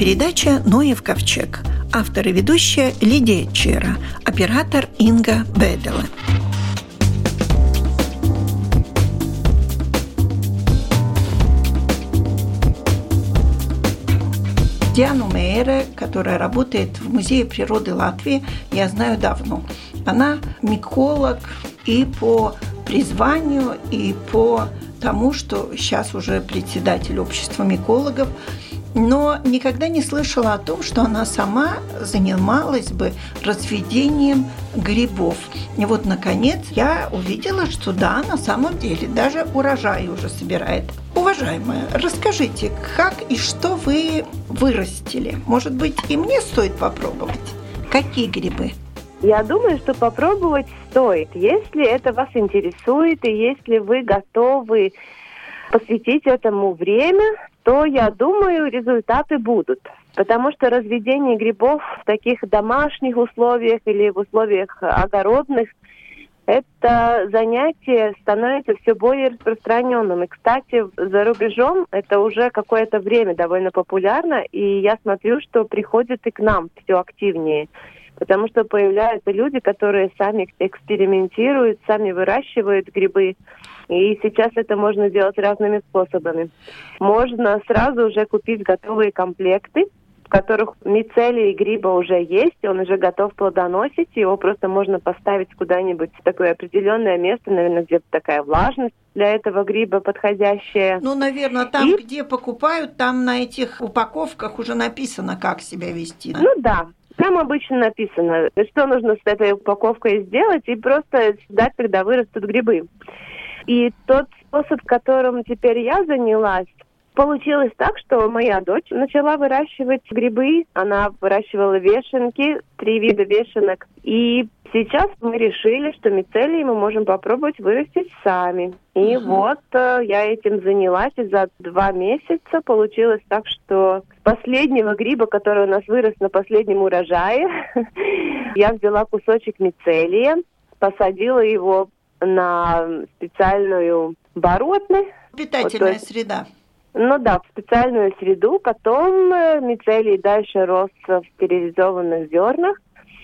передача «Ноев ковчег». Автор и ведущая Лидия Чера, оператор Инга Бедела. Диану Мейере, которая работает в Музее природы Латвии, я знаю давно. Она миколог и по призванию, и по тому, что сейчас уже председатель общества микологов, но никогда не слышала о том, что она сама занималась бы разведением грибов. И вот, наконец, я увидела, что да, на самом деле, даже урожай уже собирает. Уважаемая, расскажите, как и что вы вырастили? Может быть, и мне стоит попробовать? Какие грибы? Я думаю, что попробовать стоит, если это вас интересует и если вы готовы посвятить этому время, то, я думаю, результаты будут. Потому что разведение грибов в таких домашних условиях или в условиях огородных это занятие становится все более распространенным. И, кстати, за рубежом это уже какое-то время довольно популярно, и я смотрю, что приходит и к нам все активнее потому что появляются люди, которые сами экспериментируют, сами выращивают грибы. И сейчас это можно делать разными способами. Можно сразу уже купить готовые комплекты, в которых мицелий гриба уже есть, он уже готов плодоносить, его просто можно поставить куда-нибудь в такое определенное место, наверное, где-то такая влажность для этого гриба подходящая. Ну, наверное, там, и... где покупают, там на этих упаковках уже написано, как себя вести. Ну да, там обычно написано, что нужно с этой упаковкой сделать, и просто ждать, когда вырастут грибы. И тот способ, которым теперь я занялась, Получилось так, что моя дочь начала выращивать грибы. Она выращивала вешенки, три вида вешенок. И сейчас мы решили, что мицелий мы можем попробовать вырастить сами. И uh-huh. вот э, я этим занялась, и за два месяца получилось так, что с последнего гриба, который у нас вырос на последнем урожае, я взяла кусочек мицелия, посадила его на специальную бородную. Питательная вот, среда. Ну да, в специальную среду. Потом э, мицелий дальше рос в стерилизованных зернах.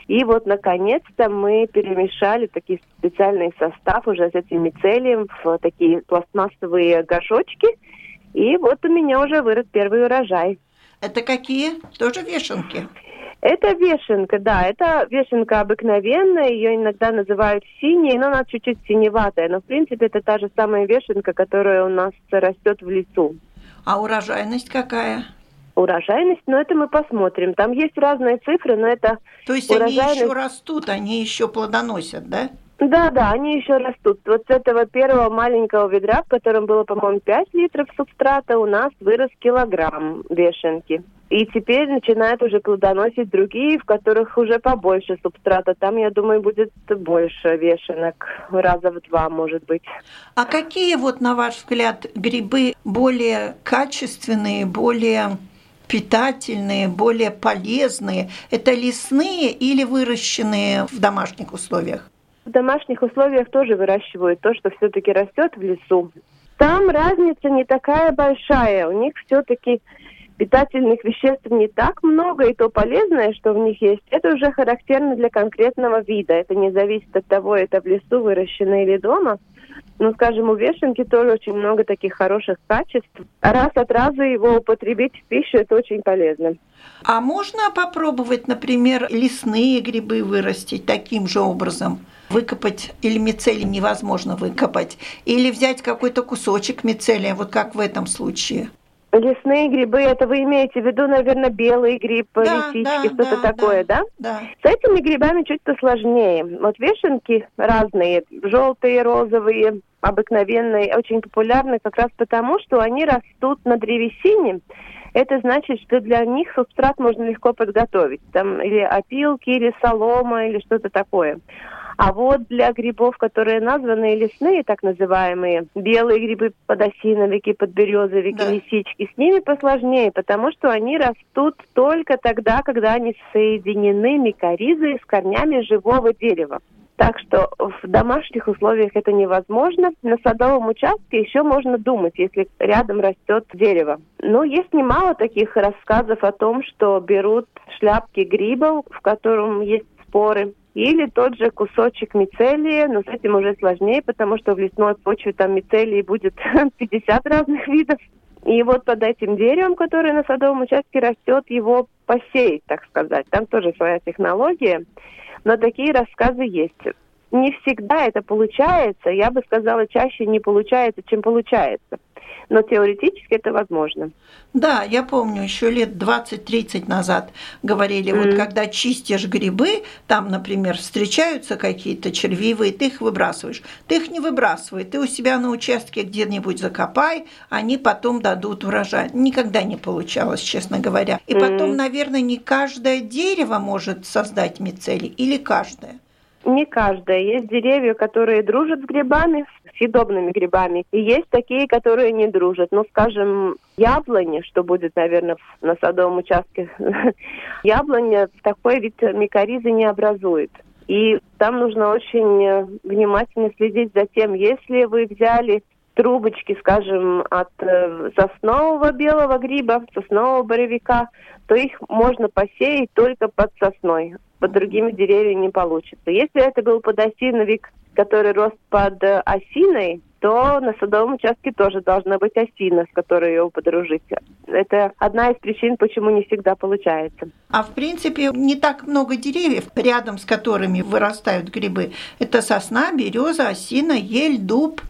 И вот, наконец-то, мы перемешали такие специальный состав уже с этим мицелием в такие пластмассовые горшочки. И вот у меня уже вырос первый урожай. Это какие? Тоже вешенки? Это вешенка, да, это вешенка обыкновенная, ее иногда называют синей, но она чуть-чуть синеватая, но в принципе это та же самая вешенка, которая у нас растет в лесу. А урожайность какая? Урожайность, но это мы посмотрим. Там есть разные цифры, но это То есть урожайность... они еще растут, они еще плодоносят, да? Да, да, они еще растут. Вот с этого первого маленького ведра, в котором было, по-моему, 5 литров субстрата, у нас вырос килограмм вешенки. И теперь начинают уже плодоносить другие, в которых уже побольше субстрата. Там, я думаю, будет больше вешенок, раза в два, может быть. А какие вот, на ваш взгляд, грибы более качественные, более питательные, более полезные? Это лесные или выращенные в домашних условиях? В домашних условиях тоже выращивают то, что все-таки растет в лесу. Там разница не такая большая. У них все-таки питательных веществ не так много, и то полезное, что в них есть, это уже характерно для конкретного вида. Это не зависит от того, это в лесу выращено или дома. Но, скажем, у вешенки тоже очень много таких хороших качеств. Раз от раза его употребить в пищу, это очень полезно. А можно попробовать, например, лесные грибы вырастить таким же образом? Выкопать или мицелий невозможно выкопать, или взять какой-то кусочек мицелия, вот как в этом случае? Лесные грибы, это вы имеете в виду, наверное, белый гриб, да, лисички, да, что-то да, такое, да, да? С этими грибами чуть посложнее. Вот вешенки разные, желтые, розовые, обыкновенные, очень популярны как раз потому, что они растут на древесине. Это значит, что для них субстрат можно легко подготовить. Там или опилки, или солома, или что-то такое. А вот для грибов, которые названы лесные, так называемые, белые грибы, подосиновики, подберезовики, да. лисички, с ними посложнее, потому что они растут только тогда, когда они соединены микоризой с корнями живого дерева. Так что в домашних условиях это невозможно. На садовом участке еще можно думать, если рядом растет дерево. Но есть немало таких рассказов о том, что берут шляпки грибов, в котором есть споры, или тот же кусочек мицелия, но с этим уже сложнее, потому что в лесной почве там мицелии будет 50 разных видов. И вот под этим деревом, которое на садовом участке растет, его посеять, так сказать. Там тоже своя технология но такие рассказы есть. Не всегда это получается, я бы сказала, чаще не получается, чем получается. Но теоретически это возможно. Да, я помню, еще лет 20-30 назад говорили, mm. вот когда чистишь грибы, там, например, встречаются какие-то червивые, ты их выбрасываешь. Ты их не выбрасывай, ты у себя на участке где-нибудь закопай, они потом дадут урожай. Никогда не получалось, честно говоря. И mm. потом, наверное, не каждое дерево может создать мицелий, или каждое? Не каждое. Есть деревья, которые дружат с грибами, с съедобными грибами. И есть такие, которые не дружат. Ну, скажем, яблони, что будет, наверное, на садовом участке, яблоня такой вид микоризы не образует. И там нужно очень внимательно следить за тем, если вы взяли трубочки, скажем, от э, соснового белого гриба, соснового боровика, то их можно посеять только под сосной. Под другими деревьями не получится. Если это был подосиновик, который рос под э, осиной, то на садовом участке тоже должна быть осина, с которой его подружить. Это одна из причин, почему не всегда получается. А в принципе не так много деревьев, рядом с которыми вырастают грибы. Это сосна, береза, осина, ель, дуб.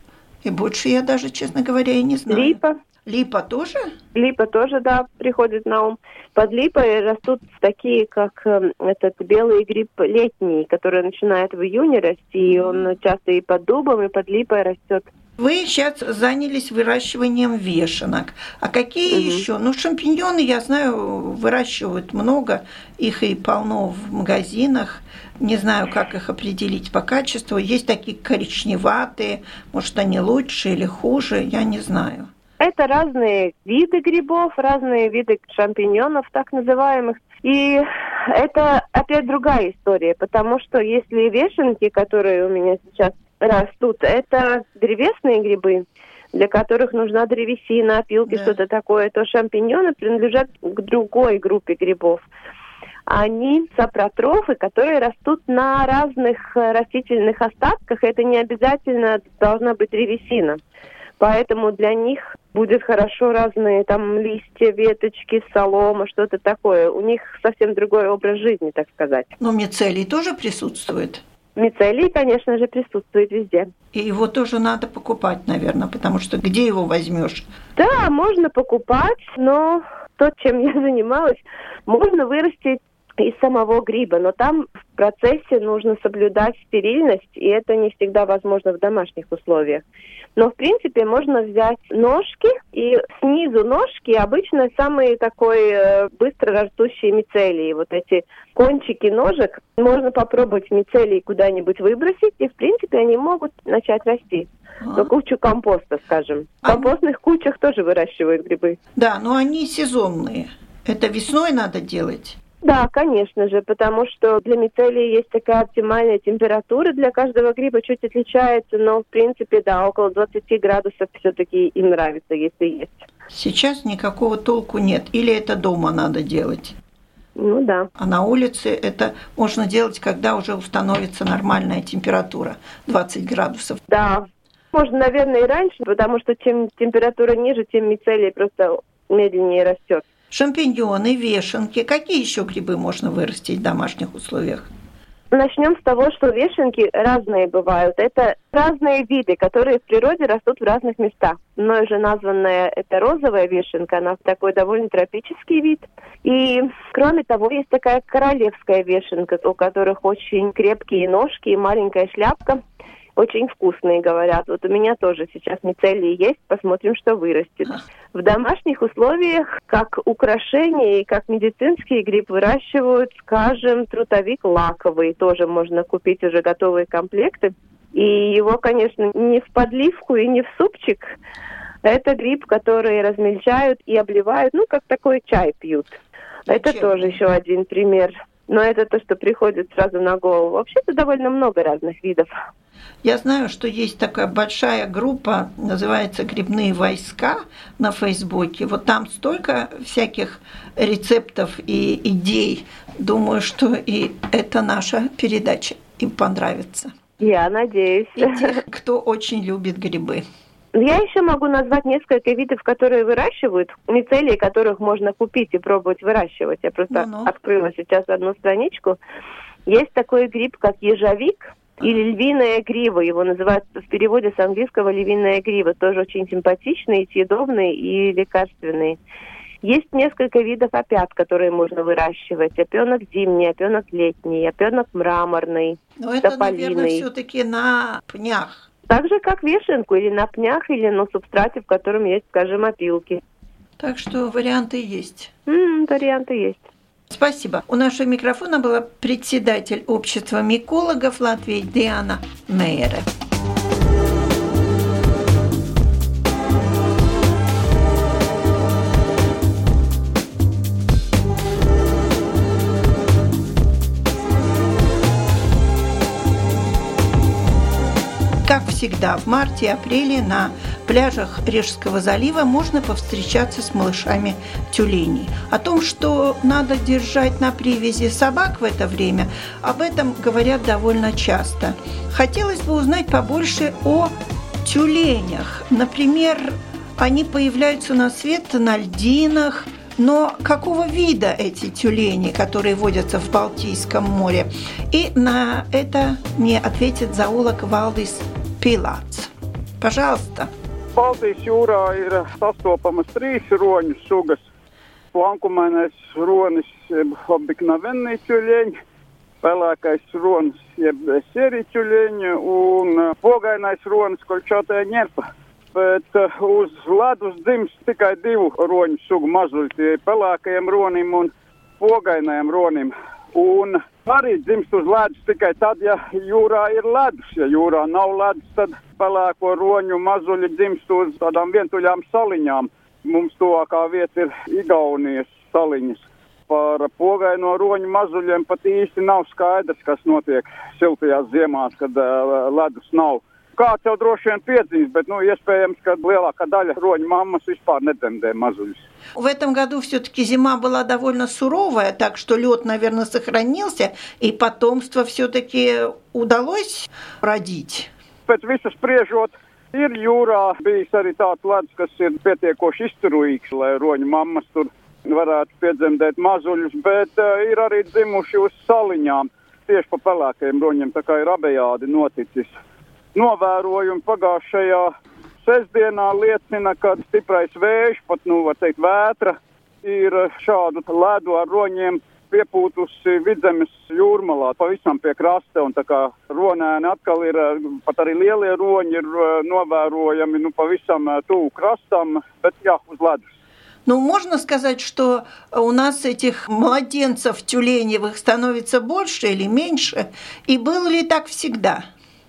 И больше я даже, честно говоря, и не знаю. Липа. Липа тоже? Липа тоже, да, приходит на ум. Под липой растут такие, как э, этот белый гриб летний, который начинает в июне расти, и он часто и под дубом, и под липой растет. Вы сейчас занялись выращиванием вешенок. А какие угу. еще? Ну, шампиньоны, я знаю, выращивают много. Их и полно в магазинах. Не знаю, как их определить по качеству. Есть такие коричневатые. Может, они лучше или хуже, я не знаю. Это разные виды грибов, разные виды шампиньонов, так называемых. И это опять другая история, потому что если вешенки, которые у меня сейчас растут, это древесные грибы, для которых нужна древесина, опилки, да. что-то такое, то шампиньоны принадлежат к другой группе грибов. Они сапротрофы, которые растут на разных растительных остатках. Это не обязательно должна быть древесина. Поэтому для них будет хорошо разные там листья, веточки, солома, что-то такое. У них совсем другой образ жизни, так сказать. Но мицелий тоже присутствует? Мицелий, конечно же, присутствует везде. И его тоже надо покупать, наверное, потому что где его возьмешь? Да, можно покупать, но то, чем я занималась, можно вырастить из самого гриба, но там в процессе нужно соблюдать стерильность, и это не всегда возможно в домашних условиях. Но, в принципе, можно взять ножки, и снизу ножки обычно самые такой э, быстро растущие мицелии. Вот эти кончики ножек можно попробовать мицелии куда-нибудь выбросить, и, в принципе, они могут начать расти. А. На кучу компоста, скажем. В компостных кучах тоже выращивают грибы. Да, но они сезонные. Это весной надо делать? Да, конечно же, потому что для мицелии есть такая оптимальная температура для каждого гриба, чуть отличается, но в принципе, да, около 20 градусов все-таки им нравится, если есть. Сейчас никакого толку нет. Или это дома надо делать? Ну да. А на улице это можно делать, когда уже установится нормальная температура 20 градусов. Да. Можно, наверное, и раньше, потому что чем температура ниже, тем мицелий просто медленнее растет шампиньоны, вешенки. Какие еще грибы можно вырастить в домашних условиях? Начнем с того, что вешенки разные бывают. Это разные виды, которые в природе растут в разных местах. Мной же названная это розовая вешенка, она такой довольно тропический вид. И кроме того, есть такая королевская вешенка, у которых очень крепкие ножки и маленькая шляпка очень вкусные, говорят. Вот у меня тоже сейчас мицелии есть, посмотрим, что вырастет. В домашних условиях, как украшение и как медицинский гриб выращивают, скажем, трутовик лаковый. Тоже можно купить уже готовые комплекты. И его, конечно, не в подливку и не в супчик. Это гриб, который размельчают и обливают, ну, как такой чай пьют. Это тоже еще один пример но это то, что приходит сразу на голову. Вообще-то довольно много разных видов. Я знаю, что есть такая большая группа, называется «Грибные войска» на Фейсбуке. Вот там столько всяких рецептов и идей. Думаю, что и это наша передача им понравится. Я надеюсь. И тех, кто очень любит грибы. Я еще могу назвать несколько видов, которые выращивают, мицелии которых можно купить и пробовать выращивать. Я просто ну -ну. открыла сейчас одну страничку. Есть такой гриб, как ежовик или львиная грива. Его называют в переводе с английского львиная грива. Тоже очень симпатичный, съедобный и лекарственный. Есть несколько видов опят, которые можно выращивать. Опенок зимний, опенок летний, опенок мраморный, Но это, тополиный. наверное, все-таки на пнях. Так же, как вешенку или на пнях, или на субстрате, в котором есть, скажем, опилки. Так что варианты есть. Mm, варианты есть. Спасибо. У нашего микрофона была председатель общества микологов Латвии Диана Мейере. Всегда, в марте и апреле на пляжах Рижского залива можно повстречаться с малышами тюленей. О том, что надо держать на привязи собак в это время, об этом говорят довольно часто. Хотелось бы узнать побольше о тюленях. Например, они появляются на свет на льдинах, но какого вида эти тюлени, которые водятся в Балтийском море? И на это мне ответит зоолог Валдис Pilāts. Pažalsta! Baltijas jūrā ir sastopamas trīs roņu sugas. Plankumainais ronis, jeb obiknavenī ķuļieņi, pelēkais ronis, jeb sērī ķuļieņi un eh, pogainais ronis, kolčātē ņepa. Bet eh, uz ledus dzimst tikai divu roņu sugu mazuļi, tie pelēkajiem ronim un pogainajiem ronim. Un arī dzimst uz ledus tikai tad, ja jūrā ir ledus. Ja jūrā nav ledus, tad pelēko roņu mazuļi dzimst uz tādām vientuļām saliņām. Mums tuvākā vieta ir Igaunijas saliņas. Par pogaino roņu mazuļiem pat īsti nav skaidrs, kas notiek siltajās ziemās, kad uh, ledus nav. Kāds jau droši vien piedzīs, bet nu, iespējams, ka lielākā daļa roņu mammas vispār nedzemdē mazuļus. В этом году все-таки зима была довольно суровая, так что лед, наверное, сохранился, и потомство все-таки удалось родить. Pēc visas spriežot, ir jūrā bijis arī tāds ledus, kas ir pietiekoši izturīgs, lai roņu mammas tur varētu piedzemdēt mazuļus, bet uh, ir arī dzimuši uz saliņām tieši pa pelēkajiem roņiem, tā kā ir abejādi noticis. Novērojumi pagājušajā sestdienā liecina, ka stiprais vējš, pat, nu, var teikt, vētra, ir šādu ledu ar roņiem piepūtusi vidzemes jūrmalā, pavisam pie krasta, un tā kā ronēni atkal ir, pat arī lielie roņi ir eh, novērojami, nu, pavisam eh, tuvu krastam, bet jā, uz ledus. Ну, можно сказать, что у нас этих младенцев тюленевых становится больше или меньше? И было ли так всегда?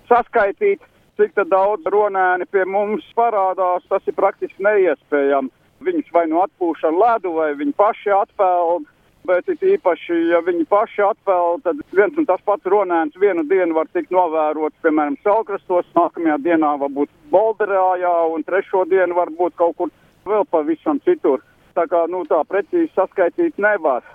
Saskaitīt cik daudz ronēni pie mums parādās, tas ir praktiski neiespējami. Viņus vai nu atpūš ar ledu, vai viņi paši atpeld. Bet it īpaši, ja viņi paši atpeld, tad viens un tas pats ronēns vienu dienu var tikt novērots, piemēram, Salkrastos, nākamajā dienā varbūt Bolderājā, un trešo dienu varbūt kaut kur vēl pavisam citur. Tā kā, nu, tā precīzi saskaitīt nevar.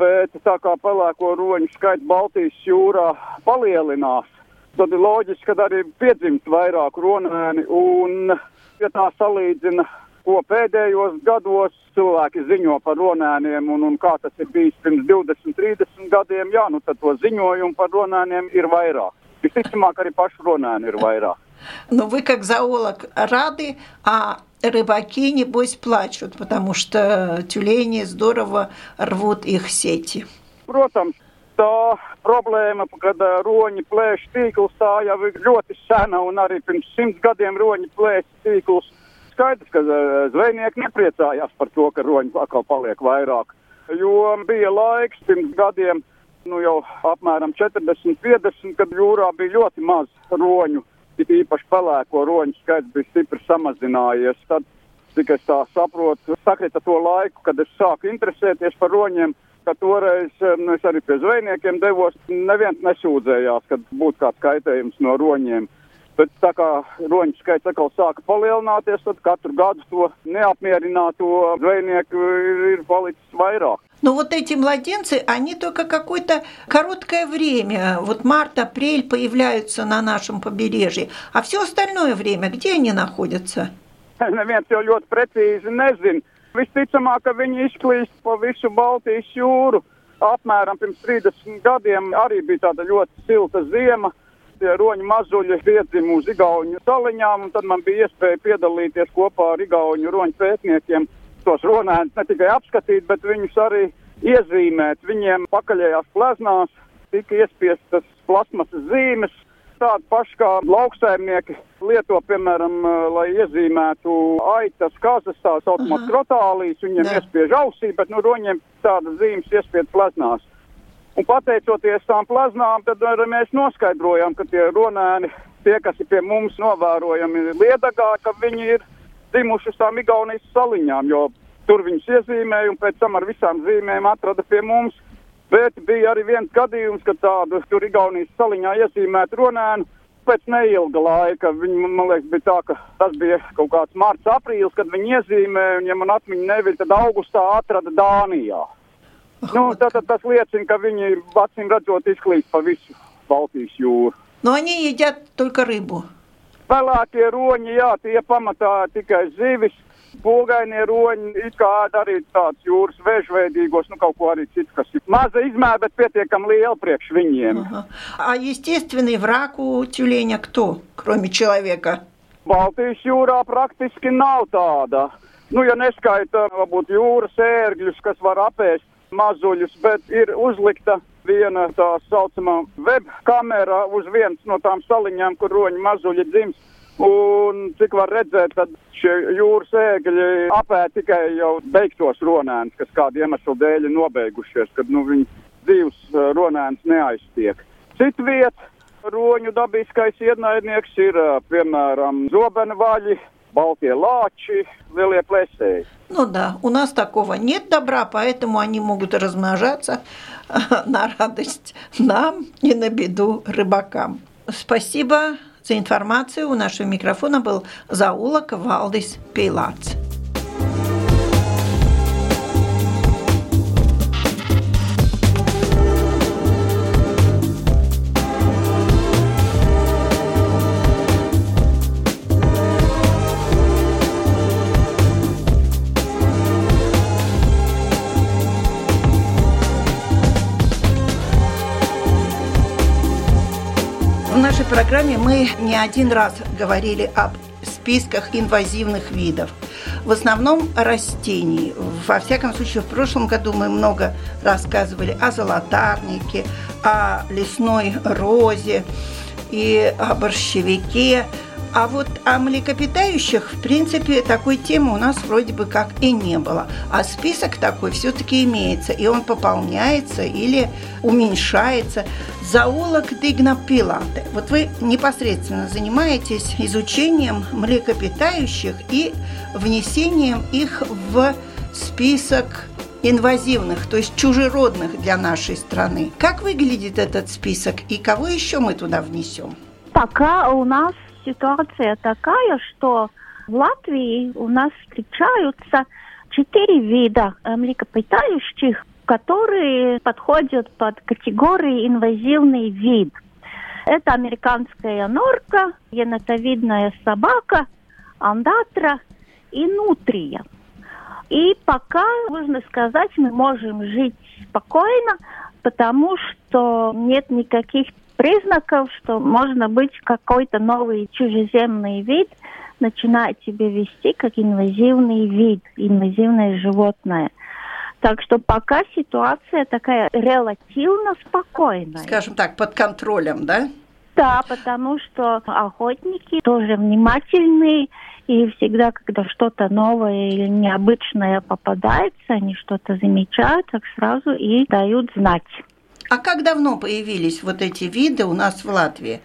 Bet tā kā pelēko roņu skaits Baltijas jūrā palielinās, tad ir loģiski, ka arī piedzimst vairāk ronēni. Un, ja tā salīdzina, ko pēdējos gados cilvēki ziņo par ronēniem un, un kā tas ir bijis pirms 20, 30 gadiem, jā, nu tad to ziņojumu par ронēniem ir vairāk. Visticamāk, arī pašu ронēni ir vairāk. Но вы как зоолог рады, а рыбаки, небось, плачут, потому что тюлени здорово рвут их сети. Protams, tā problēma, kad roņi plēš tīkls, tā jau ir ļoti sena un arī pirms simts gadiem roņi plēš tīkls. Skaidrs, ka zvejnieki nepriecājās par to, ka roņi atkal paliek vairāk. Jo bija laiks pirms gadiem, nu jau apmēram 40, 50, kad jūrā bija ļoti maz roņu. It īpaši pelēko roņu skaits bija stipri samazinājies. Tad, cik es tā saprotu, sakrita to laiku, kad es sāku interesēties par roņiem ka toreiz es arī pie zvejniekiem devos, neviens nesūdzējās, ka būtu kāds kaitējums no roņiem. Bet tā kā roņu skaits atkal sāka palielināties, tad katru gadu to ir, ir palicis vairāk. Но вот эти младенцы, они только какое-то короткое время, вот март-апрель появляются на нашем побережье, а все остальное время, где они находятся? Neviens jau ļoti precīzi nezina. Visticamāk, ka viņi izklīst pa visu Baltijas jūru. Apmēram pirms 30 gadiem arī bija tāda ļoti silta ziema. Tie roņu mazuļi piedzima uz Igauņu saliņām, un tad man bija iespēja piedalīties kopā ar Igauņu roņu pētniekiem. Tos ronēnus ne tikai apskatīt, bet viņus arī iezīmēt. Viņiem pakaļējās pleznās tika iespiestas plasmasas zīmes, tādu pašu kā lauksaimnieki lieto, piemēram, lai iezīmētu aitas kazas, tā saucamās krotālīs, viņiem Jā. iespiež ausī, bet nu roņiem tādas zīmes iespied pleznās. Un pateicoties tām pleznām, tad mēs noskaidrojām, ka tie ronēni, tie, kas ir pie mums novērojami liedagā, ka viņi ir dzimuši uz tām Igaunijas saliņām, jo tur viņus iezīmēja un pēc tam ar visām zīmēm atrada pie mums. Bet bija arī viens gadījums, kad tādu tur Igaunijas saliņā iezīmētu ronēnu pēc neilga laika. Viņi, man liekas, bija tā, ka tas bija kaut kāds mārts, aprīlis, kad viņi iezīmēja, un ja man atmiņa neviļ, tad augustā atrada Dānijā. Nu, tātad tas liecina, ka viņi acīm redzot izklīst pa visu Baltijas jūru. Но они едят только рыбу. Vēlākie roņi, jā, tie pamatā tikai zivis. Pogainie roņi, it kā ēd arī tāds jūras vēžveidīgos, nu kaut ko arī citu, kas ir maza izmēra, bet pietiekami liela priekš viņiem. Ага. А естественный враг у тюленя кто, кроме человека? Baltijas jūrā praktiski nav tāda. Nu, ja neskaita varbūt jūras ērgļus, kas var apēst mazuļus, bet ir uzlikta viena tā saucamā webkamera uz vienas no tām saliņām, kur roņi mazuļi dzims. Un cik var redzēt, tad šie jūras ēgļi apēd tikai jau beigtos ronēnus, kas kādu iemeslu dēļ ir nobeigušies, kad nu, viņi dzīves eh, ronēns neaiztiek. Citu vietu roņu dabiskais ienaidnieks ir eh, piemēram zobenu vaļi, baltie lāči, lielie plēsēji. Ну да, у нас такого нет добра, поэтому они могут размножаться на радость нам и на беду рыбакам. Спасибо За информацию. У нашего микрофона был зоолог Валдис Пейлац. Нашей программе мы не один раз говорили об списках инвазивных видов. В основном растений. Во всяком случае, в прошлом году мы много рассказывали о золотарнике, о лесной розе и о борщевике. А вот о млекопитающих, в принципе, такой темы у нас вроде бы как и не было. А список такой все-таки имеется, и он пополняется или уменьшается. Зоолог Дигна Пилате. Вот вы непосредственно занимаетесь изучением млекопитающих и внесением их в список инвазивных, то есть чужеродных для нашей страны. Как выглядит этот список и кого еще мы туда внесем? Пока у нас ситуация такая, что в Латвии у нас встречаются четыре вида млекопитающих, которые подходят под категории инвазивный вид. Это американская норка, енотовидная собака, андатра и нутрия. И пока, можно сказать, мы можем жить спокойно, потому что нет никаких признаков, что можно быть какой-то новый чужеземный вид, начинает себя вести как инвазивный вид, инвазивное животное. Так что пока ситуация такая релативно спокойная. Скажем так, под контролем, да? Да, потому что охотники тоже внимательные, и всегда, когда что-то новое или необычное попадается, они что-то замечают, так сразу и дают знать. А как давно появились вот эти виды у нас в Латвии?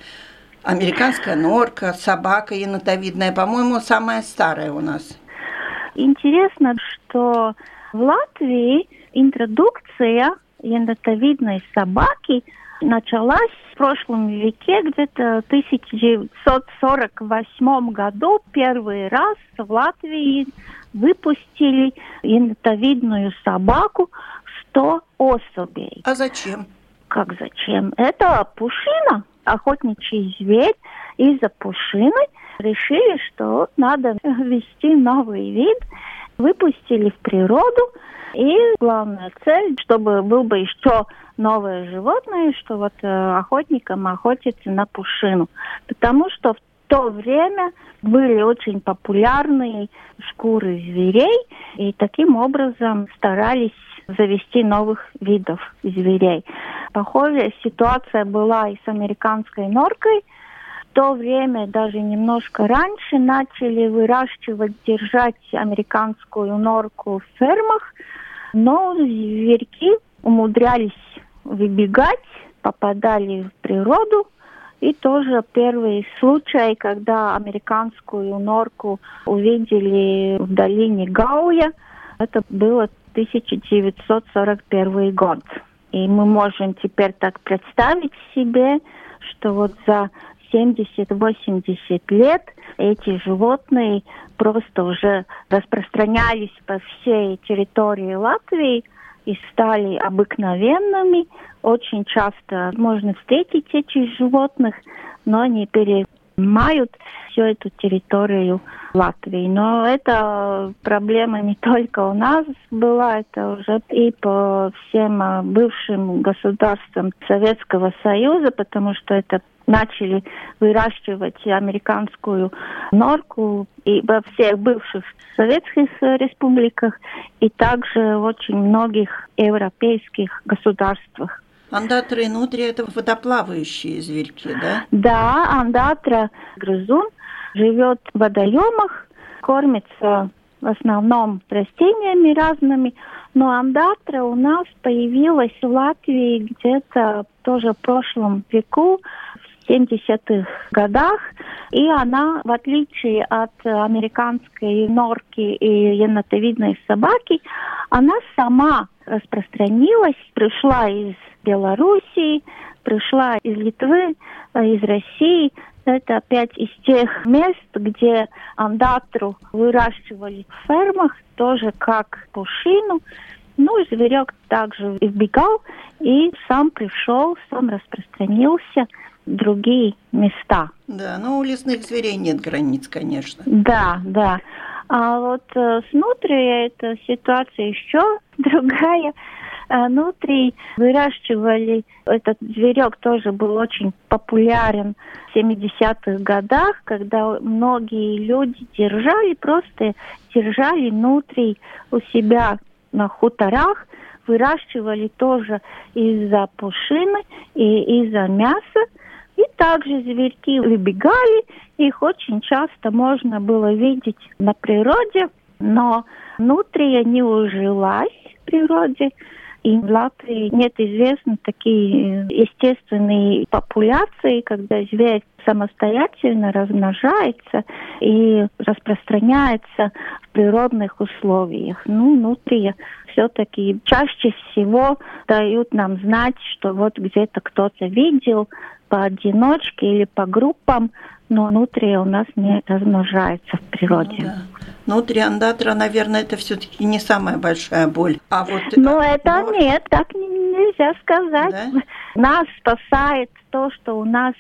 Американская норка, собака енотовидная, по-моему, самая старая у нас. Интересно, что в Латвии интродукция енотовидной собаки началась в прошлом веке, где-то в 1948 году первый раз в Латвии выпустили енотовидную собаку 100 особей. А зачем? Как зачем? Это пушина, охотничий зверь. Из-за пушины решили, что надо ввести новый вид, выпустили в природу. И главная цель, чтобы был бы еще новое животное, что вот э, охотникам охотиться на пушину. Потому что в то время были очень популярные шкуры зверей, и таким образом старались завести новых видов зверей. Похожая ситуация была и с американской норкой. В то время, даже немножко раньше, начали выращивать, держать американскую норку в фермах, но зверьки умудрялись выбегать, попадали в природу, и тоже первый случай, когда американскую норку увидели в долине Гауя, это было 1941 год. И мы можем теперь так представить себе, что вот за 70-80 лет эти животные просто уже распространялись по всей территории Латвии и стали обыкновенными. Очень часто можно встретить этих животных, но они перемают всю эту территорию Латвии. Но это проблема не только у нас была, это уже и по всем а, бывшим государствам Советского Союза, потому что это начали выращивать американскую норку и во всех бывших советских республиках, и также в очень многих европейских государствах. Андатра и нутри – это водоплавающие зверьки, да? Да, андатра – грызун, живет в водоемах, кормится в основном растениями разными, но андатра у нас появилась в Латвии где-то тоже в прошлом веку, в 70-х годах, и она, в отличие от американской норки и енотовидной собаки, она сама распространилась, пришла из Белоруссии, пришла из Литвы, из России, это опять из тех мест, где андатру выращивали в фермах, тоже как пушину. Ну, зверек также избегал и сам пришел, сам распространился в другие места. Да, но у лесных зверей нет границ, конечно. Да, да. А вот э, с нутрией эта ситуация еще другая. А внутри выращивали, этот зверек тоже был очень популярен в 70-х годах, когда многие люди держали, просто держали внутри у себя на хуторах, выращивали тоже из-за пушины и из-за мяса. И также зверьки выбегали, их очень часто можно было видеть на природе, но внутри не ужилась в природе, и в Латвии нет известно такие естественные популяции, когда зверь самостоятельно размножается и распространяется в природных условиях. Ну, внутри все-таки чаще всего дают нам знать, что вот где-то кто-то видел поодиночке или по группам, но внутри у нас не размножается в природе. Ну, да. Ну, триандатра, наверное, это все-таки не самая большая боль. А вот... Ну, это но... нет, так нельзя сказать. Да? Нас спасает то, что у нас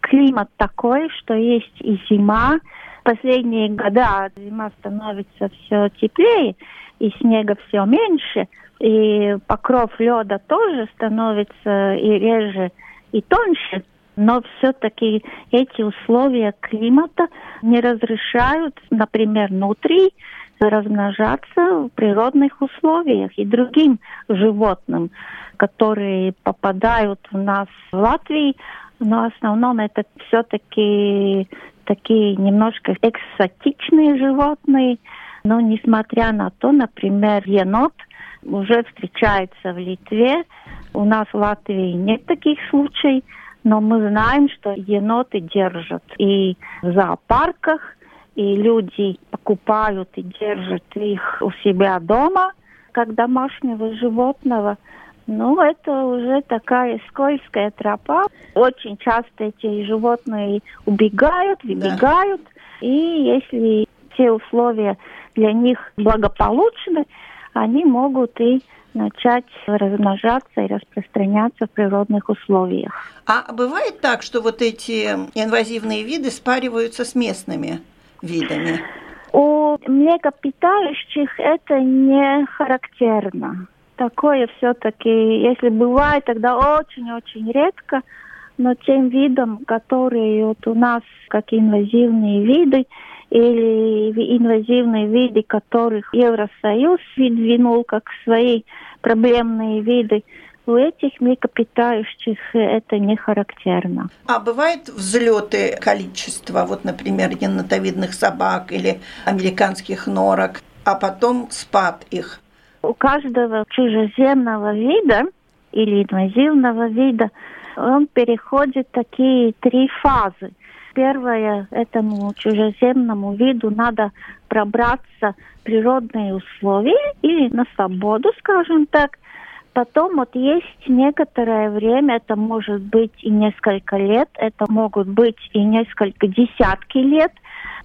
климат такой, что есть и зима. Последние года зима становится все теплее, и снега все меньше, и покров леда тоже становится и реже, и тоньше но все-таки эти условия климата не разрешают, например, внутри размножаться в природных условиях и другим животным, которые попадают в нас в Латвии, но в основном это все-таки такие немножко экзотичные животные, но несмотря на то, например, енот уже встречается в Литве, у нас в Латвии нет таких случаев, но мы знаем, что еноты держат и в зоопарках, и люди покупают и держат их у себя дома, как домашнего животного, ну, это уже такая скользкая тропа. Очень часто эти животные убегают, выбегают. Да. И если все условия для них благополучны, они могут и начать размножаться и распространяться в природных условиях. А бывает так, что вот эти инвазивные виды спариваются с местными видами? У млекопитающих это не характерно. Такое все-таки, если бывает, тогда очень-очень редко, но тем видам, которые вот у нас как инвазивные виды, или инвазивные виды, которых Евросоюз выдвинул как свои проблемные виды, у этих млекопитающих это не характерно. А бывают взлеты количества, вот, например, енотовидных собак или американских норок, а потом спад их? У каждого чужеземного вида или инвазивного вида он переходит такие три фазы – Первое, этому чужеземному виду надо пробраться в природные условия или на свободу, скажем так. Потом вот есть некоторое время, это может быть и несколько лет, это могут быть и несколько десятки лет,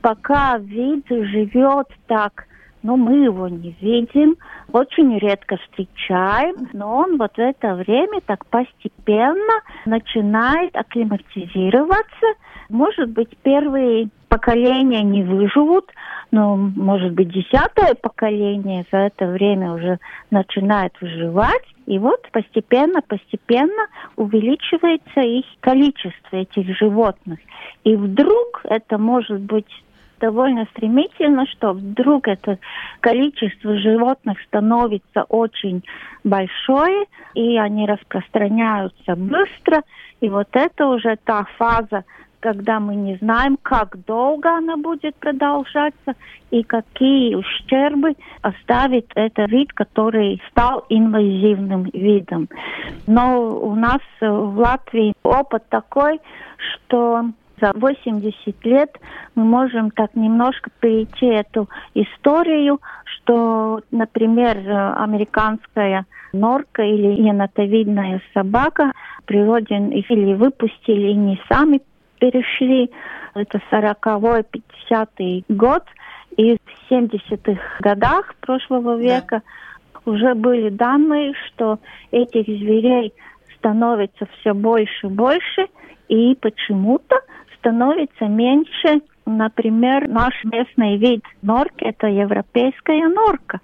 пока вид живет так но мы его не видим, очень редко встречаем, но он вот в это время так постепенно начинает акклиматизироваться. Может быть, первые поколения не выживут, но, может быть, десятое поколение за это время уже начинает выживать. И вот постепенно, постепенно увеличивается их количество этих животных. И вдруг это может быть довольно стремительно, что вдруг это количество животных становится очень большое, и они распространяются быстро. И вот это уже та фаза, когда мы не знаем, как долго она будет продолжаться и какие ущербы оставит этот вид, который стал инвазивным видом. Но у нас в Латвии опыт такой, что за 80 лет мы можем так немножко перейти эту историю, что, например, американская норка или енотовидная собака в природе или выпустили, и не сами перешли. Это 40-й, 50-й год. И в 70-х годах прошлого века да. уже были данные, что этих зверей становится все больше и больше, и почему-то становится меньше, например, наш местный вид норки, это европейская норка.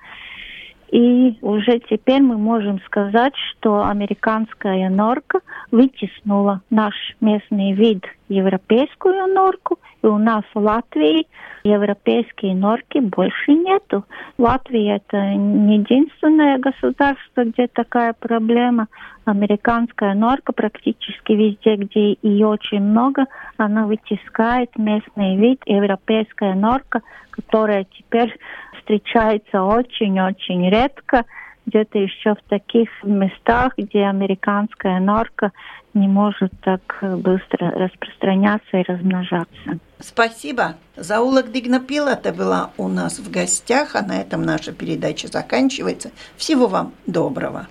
И уже теперь мы можем сказать, что американская норка вытеснула наш местный вид европейскую норку, и у нас в Латвии европейские норки больше нету. Латвия это не единственное государство, где такая проблема. Американская норка практически везде, где ее очень много, она вытискает местный вид. Европейская норка, которая теперь встречается очень-очень редко, где-то еще в таких местах, где американская норка не может так быстро распространяться и размножаться. Спасибо. Заула Дигнапилата была у нас в гостях, а на этом наша передача заканчивается. Всего вам доброго.